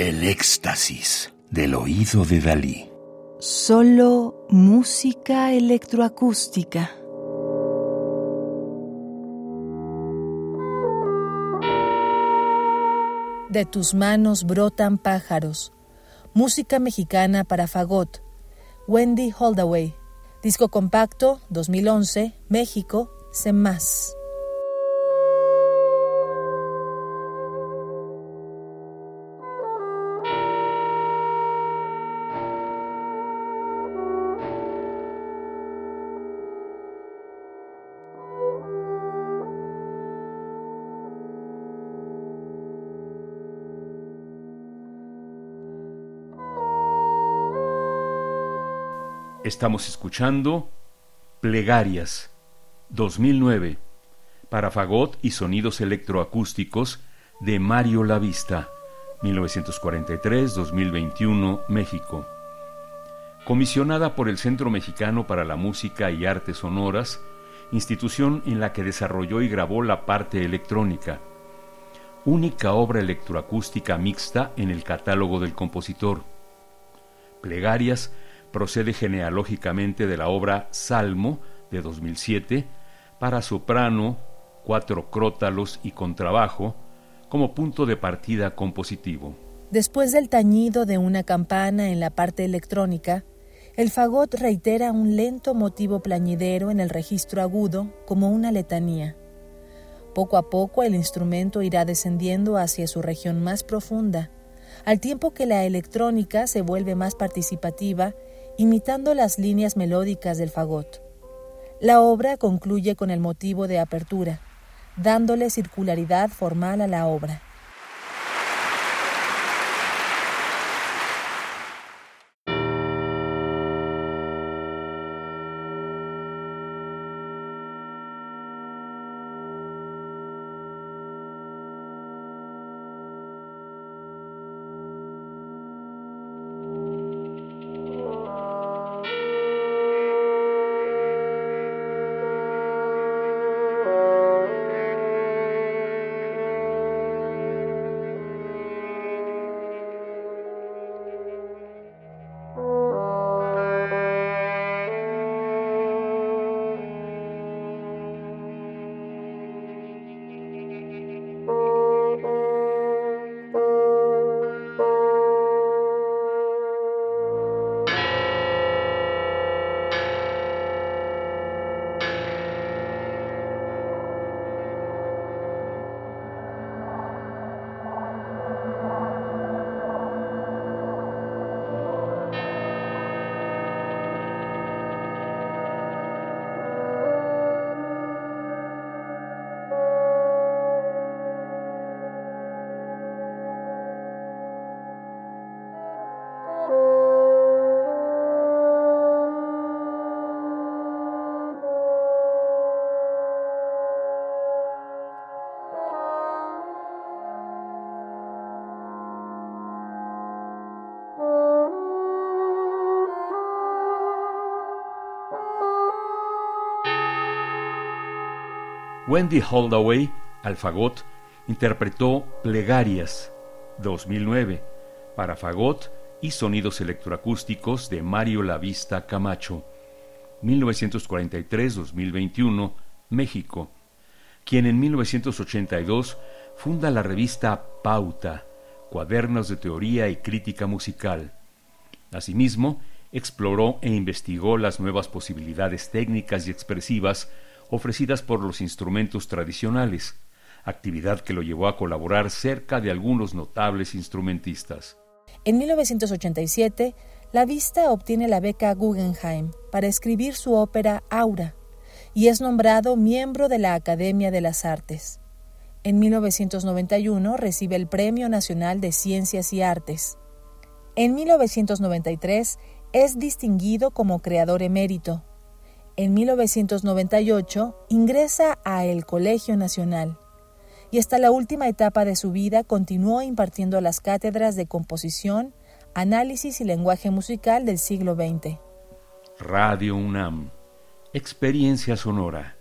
El éxtasis del oído de Dalí. Solo música electroacústica. De tus manos brotan pájaros. Música mexicana para fagot. Wendy Holdaway. Disco compacto 2011, México, más. Estamos escuchando Plegarias 2009 para fagot y sonidos electroacústicos de Mario Lavista 1943-2021 México. Comisionada por el Centro Mexicano para la Música y Artes Sonoras, institución en la que desarrolló y grabó la parte electrónica. Única obra electroacústica mixta en el catálogo del compositor. Plegarias procede genealógicamente de la obra Salmo de 2007 para soprano, cuatro crótalos y contrabajo como punto de partida compositivo. Después del tañido de una campana en la parte electrónica, el fagot reitera un lento motivo plañidero en el registro agudo como una letanía. Poco a poco el instrumento irá descendiendo hacia su región más profunda, al tiempo que la electrónica se vuelve más participativa imitando las líneas melódicas del fagot. La obra concluye con el motivo de apertura, dándole circularidad formal a la obra. Wendy Holdaway, al fagot, interpretó Plegarias 2009 para fagot y sonidos electroacústicos de Mario Lavista Camacho 1943-2021 México, quien en 1982 funda la revista Pauta, Cuadernos de Teoría y Crítica Musical. Asimismo, exploró e investigó las nuevas posibilidades técnicas y expresivas ofrecidas por los instrumentos tradicionales, actividad que lo llevó a colaborar cerca de algunos notables instrumentistas. En 1987, la Vista obtiene la beca Guggenheim para escribir su ópera Aura y es nombrado miembro de la Academia de las Artes. En 1991 recibe el Premio Nacional de Ciencias y Artes. En 1993 es distinguido como creador emérito en 1998 ingresa a el Colegio Nacional y hasta la última etapa de su vida continuó impartiendo las cátedras de composición, análisis y lenguaje musical del siglo XX. Radio UNAM, experiencia sonora.